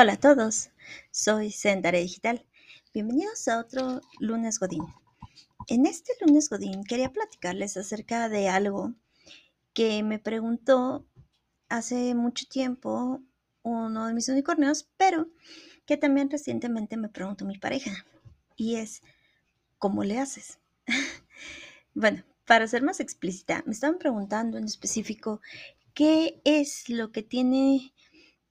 Hola a todos, soy Sendare Digital. Bienvenidos a otro lunes Godín. En este lunes Godín quería platicarles acerca de algo que me preguntó hace mucho tiempo uno de mis unicornios, pero que también recientemente me preguntó mi pareja. Y es, ¿cómo le haces? bueno, para ser más explícita, me estaban preguntando en específico qué es lo que tiene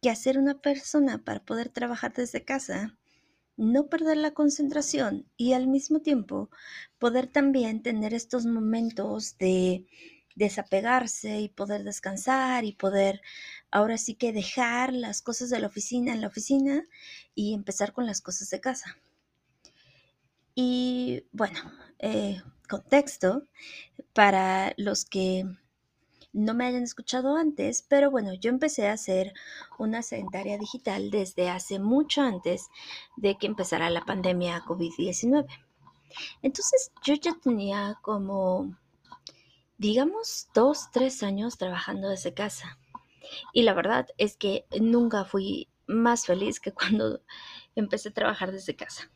que hacer una persona para poder trabajar desde casa, no perder la concentración y al mismo tiempo poder también tener estos momentos de desapegarse y poder descansar y poder ahora sí que dejar las cosas de la oficina en la oficina y empezar con las cosas de casa. Y bueno, eh, contexto para los que no me hayan escuchado antes, pero bueno, yo empecé a hacer una sedentaria digital desde hace mucho antes de que empezara la pandemia COVID-19. Entonces yo ya tenía como, digamos, dos, tres años trabajando desde casa. Y la verdad es que nunca fui más feliz que cuando empecé a trabajar desde casa.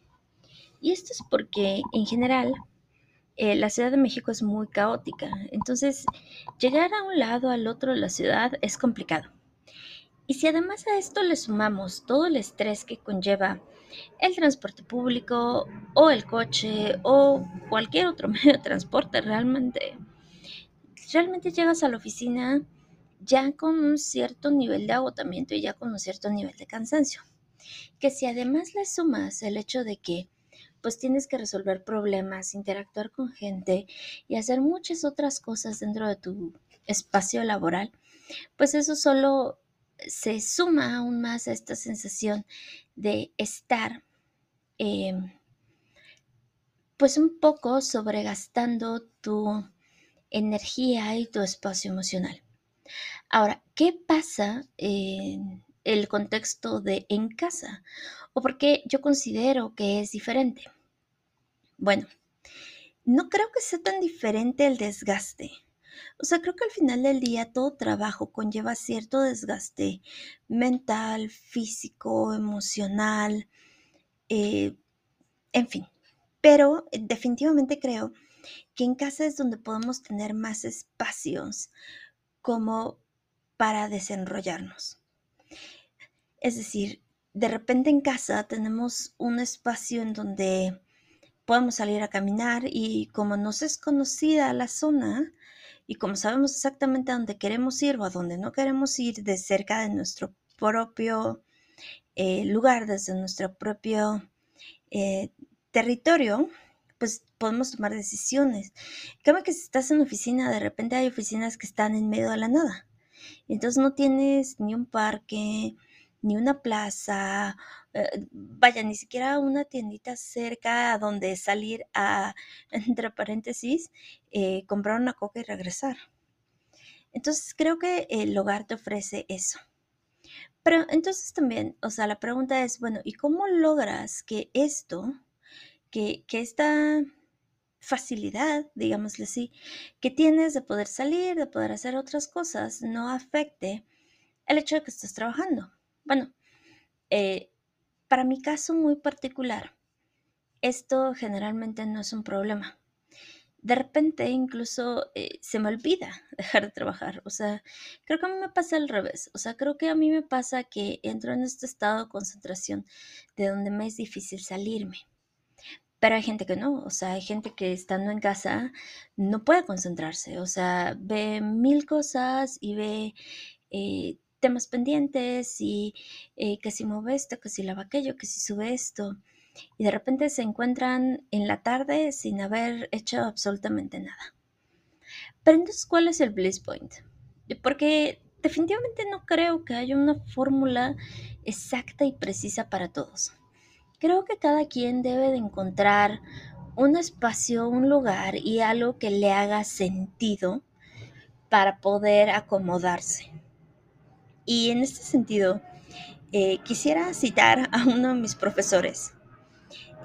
Y esto es porque en general eh, la Ciudad de México es muy caótica, entonces llegar a un lado al otro de la ciudad es complicado. Y si además a esto le sumamos todo el estrés que conlleva el transporte público o el coche o cualquier otro medio de transporte, realmente, realmente llegas a la oficina ya con un cierto nivel de agotamiento y ya con un cierto nivel de cansancio. Que si además le sumas el hecho de que pues tienes que resolver problemas, interactuar con gente y hacer muchas otras cosas dentro de tu espacio laboral, pues eso solo se suma aún más a esta sensación de estar em, pues un poco sobregastando tu energía y tu espacio emocional. Ahora, ¿qué pasa el contexto de en casa? ¿O por qué yo considero que es diferente? Bueno, no creo que sea tan diferente el desgaste. O sea, creo que al final del día todo trabajo conlleva cierto desgaste mental, físico, emocional, eh, en fin. Pero definitivamente creo que en casa es donde podemos tener más espacios como para desenrollarnos. Es decir, de repente en casa tenemos un espacio en donde podemos salir a caminar y como nos es conocida la zona y como sabemos exactamente a dónde queremos ir o a dónde no queremos ir de cerca de nuestro propio eh, lugar, desde nuestro propio eh, territorio, pues podemos tomar decisiones. Como que si estás en oficina, de repente hay oficinas que están en medio de la nada. Entonces no tienes ni un parque, ni una plaza, eh, vaya, ni siquiera una tiendita cerca donde salir a, entre paréntesis, eh, comprar una coca y regresar. Entonces creo que el hogar te ofrece eso. Pero entonces también, o sea, la pregunta es, bueno, ¿y cómo logras que esto, que, que esta facilidad, digámosle así, que tienes de poder salir, de poder hacer otras cosas, no afecte el hecho de que estés trabajando? Bueno, eh, para mi caso muy particular, esto generalmente no es un problema. De repente incluso eh, se me olvida dejar de trabajar. O sea, creo que a mí me pasa al revés. O sea, creo que a mí me pasa que entro en este estado de concentración de donde me es difícil salirme. Pero hay gente que no, o sea, hay gente que estando en casa no puede concentrarse, o sea, ve mil cosas y ve eh, temas pendientes y eh, que si mueve esto, que si lava aquello, que si sube esto. Y de repente se encuentran en la tarde sin haber hecho absolutamente nada. Pero entonces, ¿cuál es el bliss point? Porque definitivamente no creo que haya una fórmula exacta y precisa para todos. Creo que cada quien debe de encontrar un espacio, un lugar y algo que le haga sentido para poder acomodarse. Y en este sentido, eh, quisiera citar a uno de mis profesores.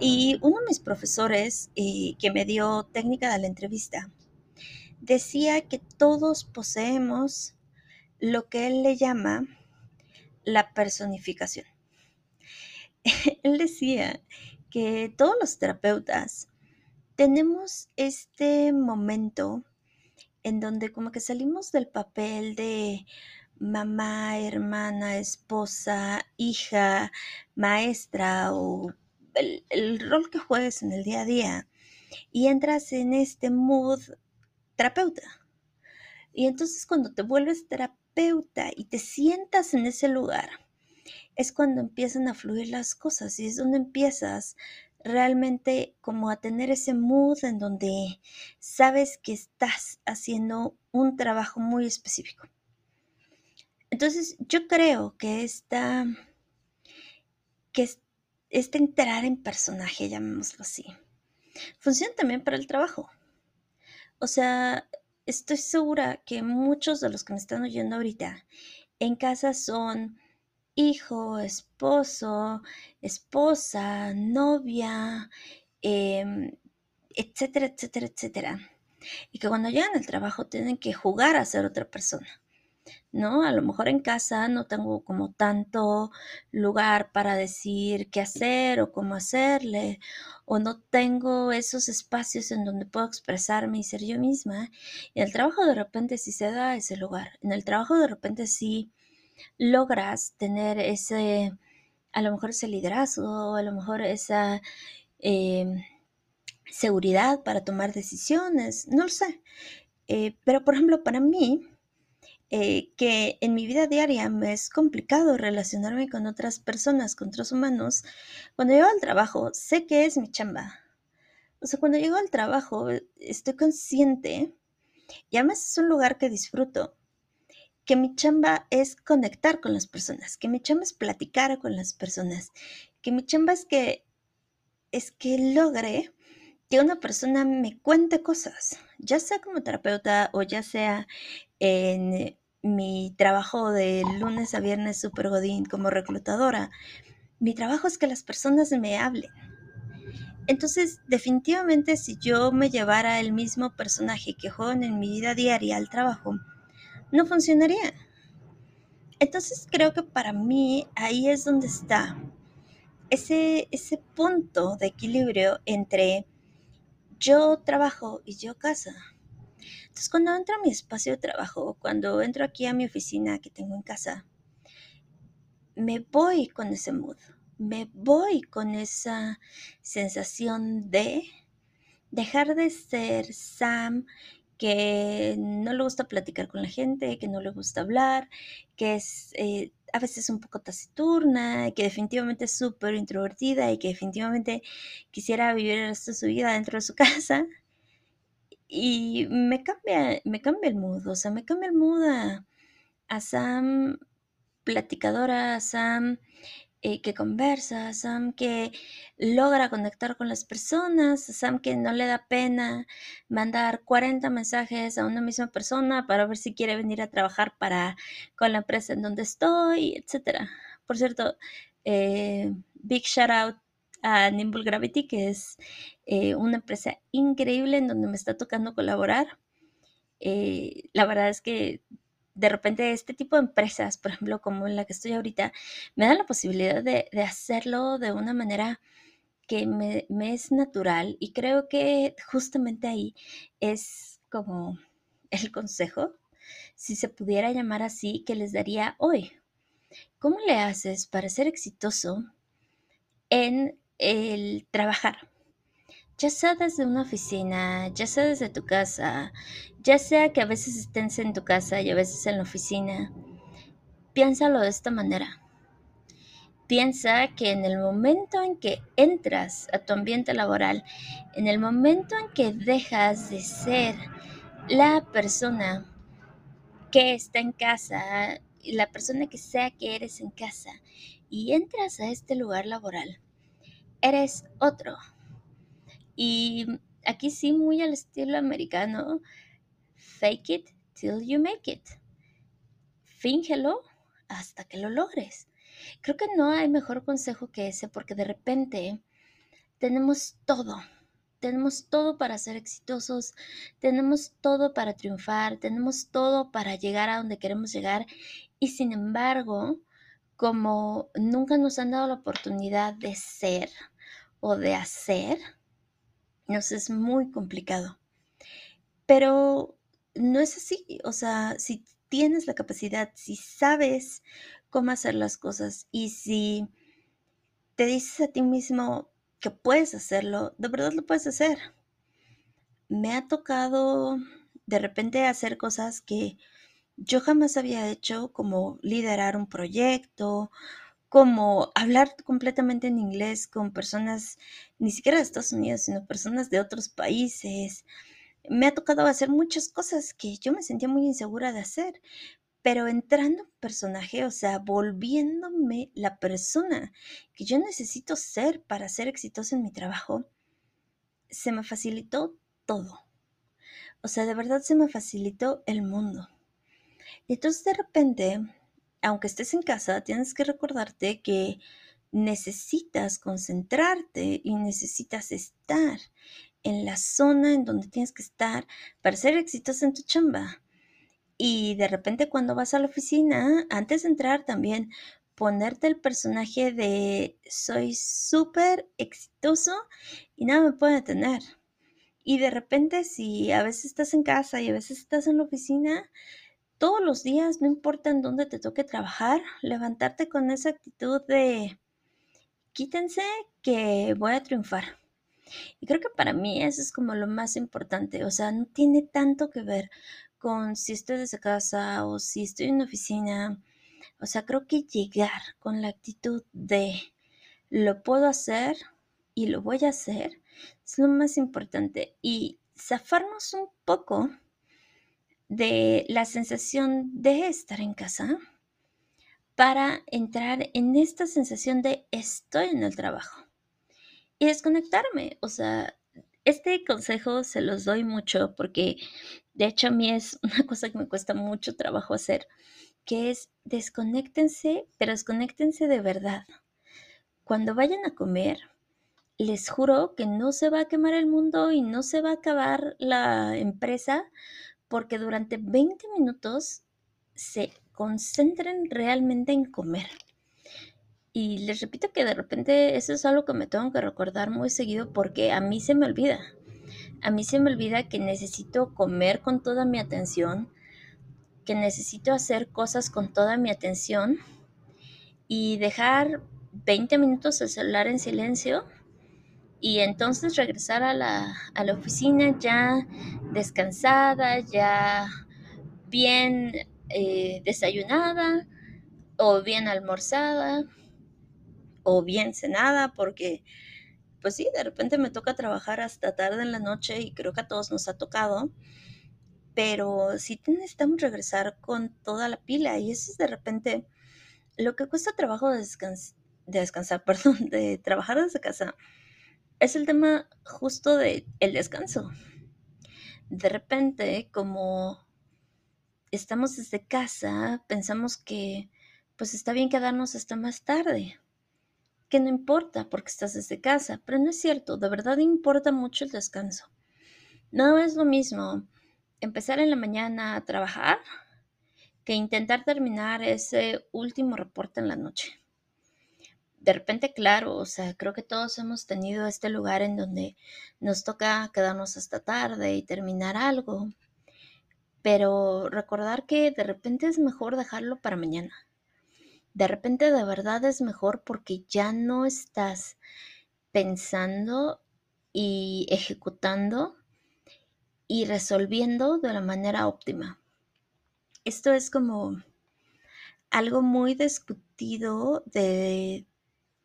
Y uno de mis profesores eh, que me dio técnica de la entrevista decía que todos poseemos lo que él le llama la personificación. él decía que todos los terapeutas tenemos este momento en donde como que salimos del papel de mamá, hermana, esposa, hija, maestra o el, rol que juegues en el día a día y entras en este mood terapeuta. Y entonces cuando te vuelves terapeuta y te sientas en ese lugar, es cuando empiezan a fluir las cosas y es donde empiezas realmente como a tener ese mood en donde sabes que estás haciendo un trabajo muy específico. Entonces yo creo que esta, que este entrar en personaje, llamémoslo así, funciona también para el trabajo. O sea, estoy segura que muchos de los que me están oyendo ahorita en casa son hijo, esposo, esposa, novia, em, etcétera, etcétera, etcétera. Y que cuando llegan al trabajo tienen que jugar a ser otra persona. ¿No? A lo mejor en casa no tengo como tanto lugar para decir qué hacer o cómo hacerle, o no tengo esos espacios en donde puedo expresarme y ser yo misma. Y en el trabajo de repente sí se da ese lugar. En el trabajo de repente sí logras tener ese, a lo mejor ese liderazgo, a lo mejor esa em, seguridad para tomar decisiones, no lo sé. Eh, pero por ejemplo, para mí, eh, que en mi vida diaria me es complicado relacionarme con otras personas, con otros humanos, cuando llego al trabajo, sé que es mi chamba. O sea, cuando llego al trabajo, estoy consciente y además es un lugar que disfruto que mi chamba es conectar con las personas, que mi chamba es platicar con las personas, que mi chamba es que es que logre que una persona me cuente cosas, ya sea como terapeuta o ya sea en mi trabajo de lunes a viernes super godín como reclutadora. Mi trabajo es que las personas me hablen. Entonces, definitivamente si yo me llevara el mismo personaje que juego en mi vida diaria al trabajo, no funcionaría. Entonces creo que para mí ahí es donde está ese, ese punto de equilibrio entre yo trabajo y yo casa. Entonces cuando entro a mi espacio de trabajo, cuando entro aquí a mi oficina que tengo en casa, me voy con ese mood, me voy con esa sensación de dejar de ser Sam que no le gusta platicar con la gente, que no le gusta hablar, que es eh, a veces un poco taciturna, que definitivamente es súper introvertida y que definitivamente quisiera vivir el resto de su vida dentro de su casa. Y me cambia, me cambia el mood, o sea, me cambia el mood a, a Sam platicadora, a Sam eh, que conversa, Sam que logra conectar con las personas, Sam que no le da pena mandar 40 mensajes a una misma persona para ver si quiere venir a trabajar para con la empresa en donde estoy, etc. Por cierto, eh, big shout out a Nimble Gravity, que es eh, una empresa increíble en donde me está tocando colaborar. la verdad es que de repente este tipo de empresas, por ejemplo, como en la que estoy ahorita, me dan la posibilidad de, hacerlo de una manera que me, es natural y creo que justamente ahí es como el consejo, si se pudiera llamar así, que les daría hoy. ¿Cómo le haces para ser exitoso en el trabajar? Ya sea desde una oficina, ya sea desde tu casa, ya sea que a veces estés en tu casa y a veces en la oficina, piénsalo de esta manera. Piensa que en el momento en que entras a tu ambiente laboral, en el momento en que dejas de ser la persona que está en casa, la persona que sea que eres en casa, y entras a este lugar laboral, eres otro y aquí sí, muy al estilo americano, fake it till you make it. Fíngelo hasta que lo logres. Creo que no hay mejor consejo que ese porque de repente tenemos todo. Tenemos todo para ser exitosos, tenemos todo para triunfar, tenemos todo para llegar a donde queremos llegar y sin embargo, como nunca nos han dado la oportunidad de ser o de hacer, nos es muy complicado. Pero no es así, o sea, si tienes la capacidad, si sabes cómo hacer las cosas y si te dices a ti mismo que puedes hacerlo, de verdad lo puedes hacer. Me ha tocado de repente hacer cosas que yo jamás había hecho, como liderar un proyecto, como hablar completamente en inglés con personas, ni siquiera de Estados Unidos, sino personas de otros países. Me ha tocado hacer muchas cosas que yo me sentía muy insegura de hacer, pero entrando en personaje, o sea, volviéndome la persona que yo necesito ser para ser exitosa en mi trabajo, se me facilitó todo. O sea, de verdad se me facilitó el mundo. Y entonces de repente, aunque estés en casa, tienes que recordarte que necesitas concentrarte y necesitas estar en la zona en donde tienes que estar para ser exitosa en tu chamba. Y de repente cuando vas a la oficina, antes de entrar también, ponerte el personaje de soy súper exitoso y nada me puede detener. Y de repente si a veces estás en casa y a veces estás en la oficina, todos los días, no importa en dónde te toque trabajar, levantarte con esa actitud de quítense que voy a triunfar. Y creo que para mí eso es como lo más importante, o sea, no tiene tanto que ver con si estoy desde casa o si estoy en una oficina. O sea, creo que llegar con la actitud de lo puedo hacer y lo voy a hacer es lo más importante. Y zafarnos un poco de la sensación de estar en casa para entrar en esta sensación de estoy en el trabajo y desconectarme. O sea, este consejo se los doy mucho porque de hecho a mí es una cosa que me cuesta mucho trabajo hacer, que es desconéctense, pero desconéctense de verdad. Cuando vayan a comer, les juro que no se va a quemar el mundo y no se va a acabar la empresa porque durante 20 minutos se concentren realmente en comer. Y les repito que de repente eso es algo que me tengo que recordar muy seguido porque a mí se me olvida. A mí se me olvida que necesito comer con toda mi atención, que necesito hacer cosas con toda mi atención y dejar 20 minutos el celular en silencio y entonces regresar a la, oficina ya descansada, ya bien eh, desayunada o bien almorzada o bien cenada porque pues sí, de repente me toca trabajar hasta tarde en la noche y creo que a todos nos ha tocado, pero sí necesitamos regresar con toda la pila y eso es de repente lo que cuesta trabajo de, de descansar, perdón, de trabajar desde casa es el tema justo de el descanso. De repente, como estamos desde casa, pensamos que pues está bien quedarnos hasta más tarde, que no importa porque estás desde casa, pero no es cierto, de verdad importa mucho el descanso. No es lo mismo empezar en la mañana a trabajar que intentar terminar ese último reporte en la noche de repente, claro, o sea, creo que todos hemos tenido este lugar en donde nos toca quedarnos hasta tarde y terminar algo, pero recordar que de repente es mejor dejarlo para mañana. De repente de verdad es mejor porque ya no estás pensando y ejecutando y resolviendo de la manera óptima. Esto es como algo muy discutido de,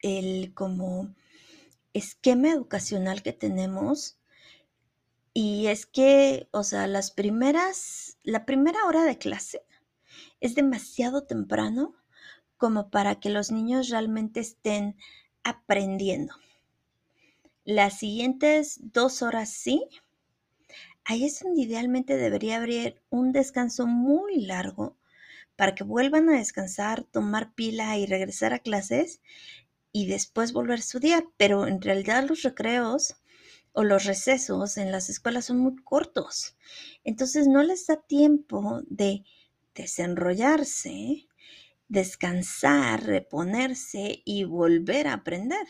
el como esquema educacional que tenemos y es que, o sea, las primeras, la primera hora de clase es demasiado temprano como para que los niños realmente estén aprendiendo. Las siguientes dos horas sí, ahí es donde idealmente debería haber un descanso muy largo para que vuelvan a descansar, tomar pila y regresar a clases y después volver a estudiar, pero en realidad los recreos o los recesos en las escuelas son muy cortos. Entonces no les da tiempo de desenrollarse, descansar, reponerse y volver a aprender.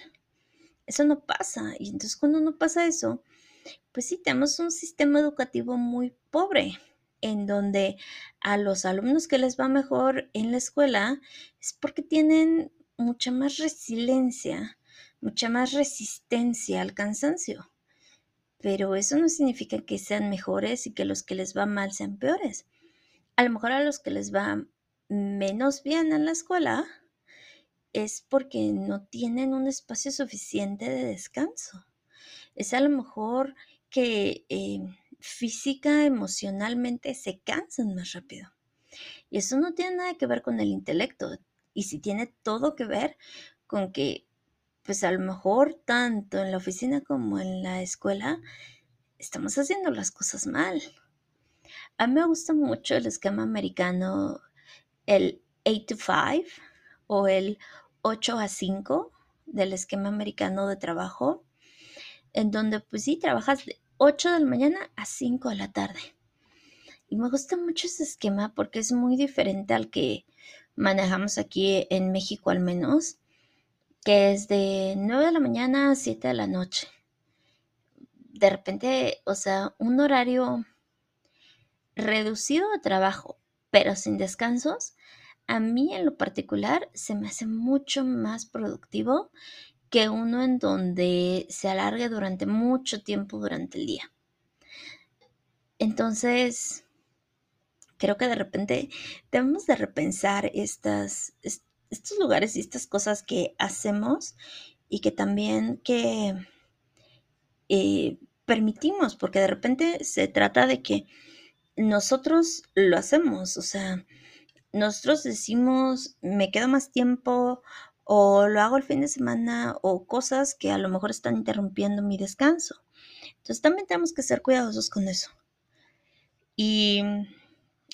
Eso no pasa. Y entonces cuando no pasa eso, pues sí, tenemos un sistema educativo muy pobre, en donde a los alumnos que les va mejor en la escuela es porque tienen mucha más resiliencia, mucha más resistencia al cansancio. Pero eso no significa que sean mejores y que los que les va mal sean peores. A lo mejor a los que les va menos bien en la escuela es porque no tienen un espacio suficiente de descanso. Es a lo mejor que eh, física, emocionalmente se cansan más rápido. Y eso no tiene nada que ver con el intelecto. Y si tiene todo que ver con que, pues a lo mejor tanto en la oficina como en la escuela, estamos haciendo las cosas mal. A mí me gusta mucho el esquema americano, el 8 to 5 o el 8 a 5 del esquema americano de trabajo, en donde pues sí, trabajas de 8 de la mañana a 5 de la tarde. Y me gusta mucho ese esquema porque es muy diferente al que manejamos aquí en México al menos, que es de 9 de la mañana a 7 de la noche. De repente, o sea, un horario reducido de trabajo, pero sin descansos, a mí en lo particular se me hace mucho más productivo que uno en donde se alargue durante mucho tiempo durante el día. Entonces, creo que de repente debemos de repensar estas, estos lugares y estas cosas que hacemos y que también que eh, permitimos, porque de repente se trata de que nosotros lo hacemos, o sea, nosotros decimos, me quedo más tiempo o lo hago el fin de semana o cosas que a lo mejor están interrumpiendo mi descanso. Entonces también tenemos que ser cuidadosos con eso. Y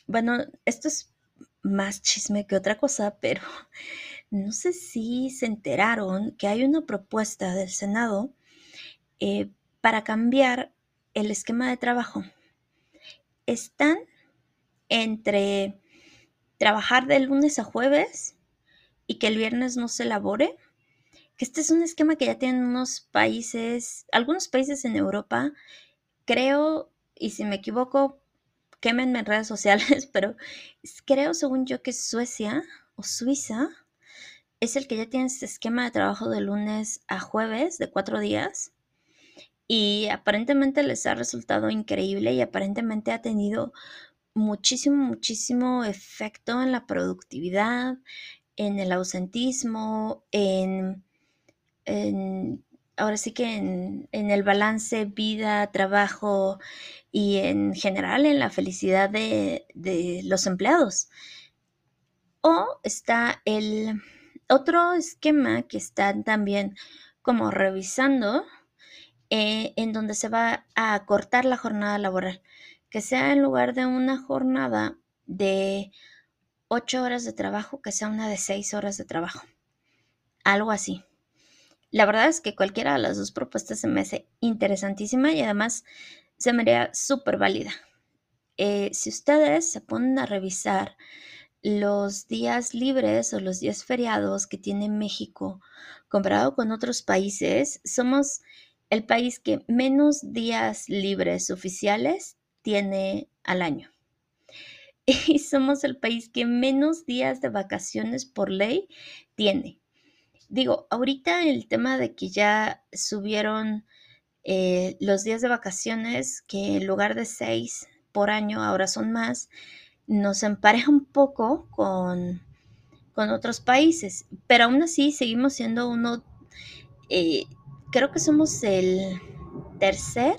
bueno, esto es más chisme que otra cosa, pero no sé si se enteraron que hay una propuesta del Senado eh, para cambiar el esquema de trabajo. Están entre trabajar de lunes a jueves y que el viernes no se elabore, que este es un esquema que ya tienen unos países, algunos países en Europa, creo, y si me equivoco, quémenme en redes sociales, pero creo, según yo, que Suecia o Suiza es el que ya tiene este esquema de trabajo de lunes a jueves, de cuatro días. Y aparentemente les ha resultado increíble y aparentemente ha tenido muchísimo, muchísimo efecto en la productividad, en el ausentismo, en, ahora sí que en, el balance vida, trabajo y en general en la felicidad de, los empleados. O está el otro esquema que están también como revisando, eh, en donde se va a cortar la jornada laboral, que sea en lugar de una jornada de ocho horas de trabajo que sea una de seis horas de trabajo. Algo así. La verdad es que cualquiera de las dos propuestas se me hace interesantísima y además se me haría súper válida. Eh, si ustedes se ponen a revisar los días libres o los días feriados que tiene México comparado con otros países, somos el país que menos días libres oficiales tiene al año. y somos el país que menos días de vacaciones por ley tiene. Digo, ahorita el tema de que ya subieron eh, los días de vacaciones, que en lugar de seis por año ahora son más, nos empareja un poco con, con otros países, pero aún así seguimos siendo uno, eh, creo que somos el tercer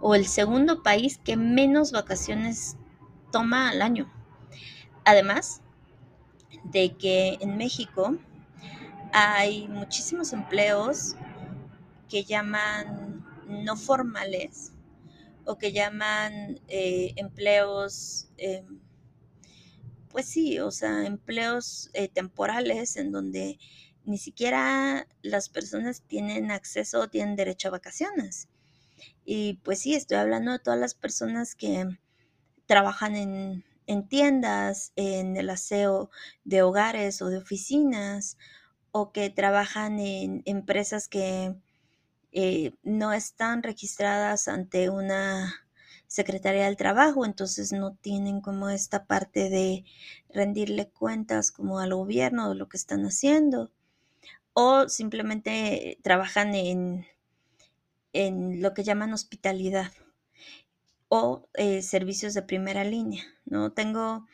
o el segundo país que menos vacaciones toma al año. Además de que en México hay muchísimos empleos que llaman no formales o que llaman eh, empleos, em, pues sí, o sea, empleos eh, temporales en donde ni siquiera las personas tienen acceso o tienen derecho a vacaciones. Y pues sí, estoy hablando de todas las personas que trabajan en, en tiendas, en el aseo de hogares o de oficinas, o que trabajan en empresas que eh, no están registradas ante una Secretaría del Trabajo, entonces no tienen como esta parte de rendirle cuentas como al gobierno de lo que están haciendo, o simplemente trabajan en, en lo que llaman hospitalidad o eh, servicios de primera línea, ¿no? Tengo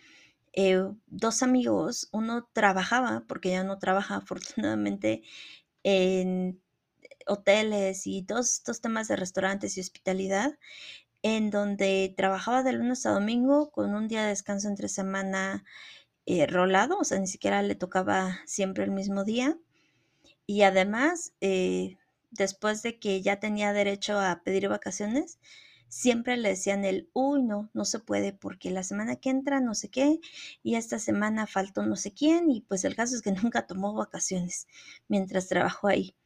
eh, dos amigos, uno trabajaba, porque ya no trabaja afortunadamente, en hoteles y todos estos temas de restaurantes y hospitalidad, en donde trabajaba de lunes a domingo con un día de descanso entre semana eh, rolado, o sea, ni siquiera le tocaba siempre el mismo día. Y además, eh, después de que ya tenía derecho a pedir vacaciones, siempre le decían el, uy, no, no se puede porque la semana que entra no sé qué y esta semana faltó no sé quién y pues el caso es que nunca tomó vacaciones mientras trabajó ahí.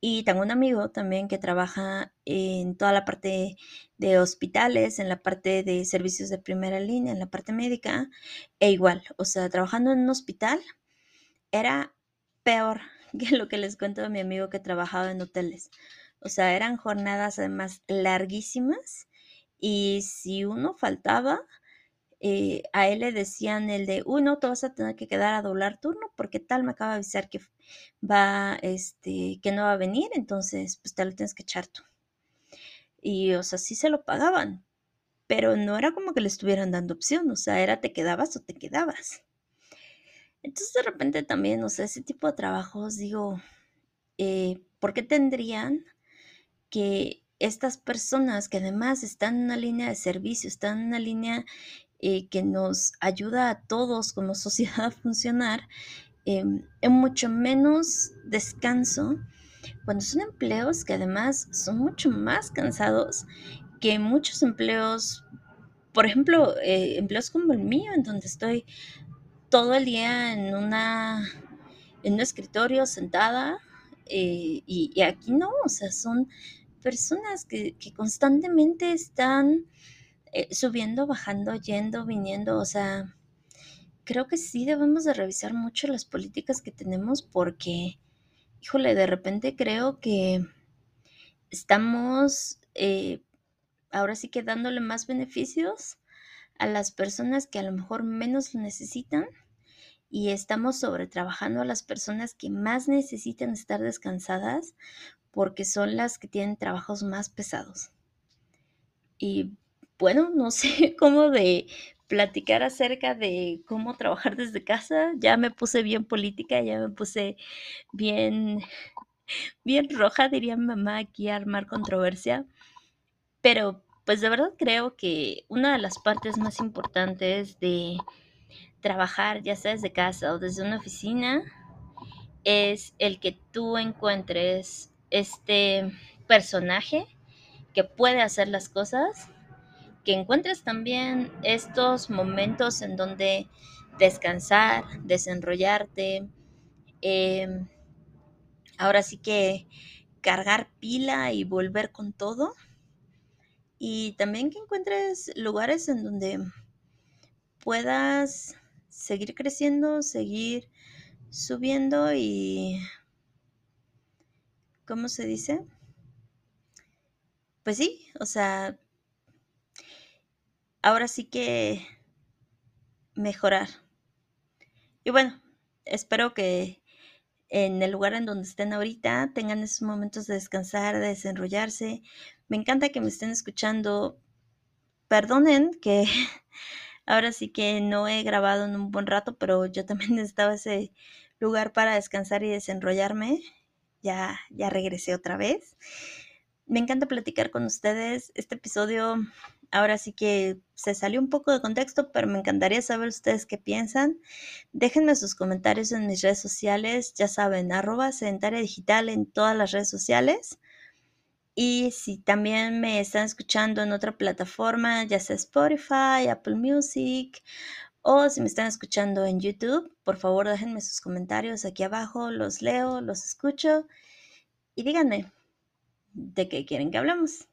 Y tengo un amigo también que trabaja en toda la parte de hospitales, en la parte de servicios de primera línea, en la parte médica, e igual, o sea, trabajando en un hospital era peor que lo que les cuento de mi amigo que trabajaba en hoteles. O sea, eran jornadas además larguísimas y si uno faltaba, eh, a él le decían el de, uy, no, te vas a tener que quedar a doblar turno porque tal me acaba de avisar que va, este, que no va a venir, entonces pues te lo tienes que echar tú. Y, o sea, sí se lo pagaban, pero no era como que le estuvieran dando opción, o sea, era te quedabas o te quedabas. Entonces de repente también, o sea, ese tipo de trabajos, digo, eh, ¿por qué tendrían que estas personas que además están en una línea de servicio, están en una línea eh, que nos ayuda a todos como sociedad a funcionar, em, en mucho menos descanso, cuando son empleos que además son mucho más cansados que muchos empleos, por ejemplo, eh, empleos como el mío, en donde estoy todo el día en una en un escritorio sentada eh, y, aquí no, o sea, son personas que, constantemente están eh, subiendo, bajando, yendo, viniendo, o sea, creo que sí debemos de revisar mucho las políticas que tenemos porque, híjole, de repente creo que estamos eh, ahora sí que dándole más beneficios a las personas que a lo mejor menos lo necesitan y estamos sobretrabajando a las personas que más necesitan estar descansadas porque son las que tienen trabajos más pesados. Y bueno, no sé cómo de platicar acerca de cómo trabajar desde casa. Ya me puse bien política, ya me puse bien, bien roja, diría mi mamá, aquí armar controversia. Pero pues de verdad creo que una de las partes más importantes de trabajar, ya sea desde casa o desde una oficina, es el que tú encuentres este personaje que puede hacer las cosas que encuentres también estos momentos en donde descansar, desenrollarte, em, ahora sí que cargar pila y volver con todo. Y también que encuentres lugares en donde puedas seguir creciendo, seguir subiendo y... ¿Cómo se dice? Pues sí, o sea, ahora sí que mejorar. Y bueno, espero que en el lugar en donde estén ahorita tengan esos momentos de descansar, de desenrollarse. Me encanta que me estén escuchando. Perdonen que ahora sí que no he grabado en un buen rato, pero yo también necesitaba ese lugar para descansar y desenrollarme. Ya, ya regresé otra vez. Me encanta platicar con ustedes. Este episodio ahora sí que se salió un poco de contexto, pero me encantaría saber ustedes qué piensan. Déjenme sus comentarios en mis redes sociales, ya saben, arroba sedentaria digital en todas las redes sociales. Y si también me están escuchando en otra plataforma, ya sea Spotify, Apple Music, o si me están escuchando en YouTube, por favor déjenme sus comentarios aquí abajo, los leo, los escucho y díganme de qué quieren que hablemos.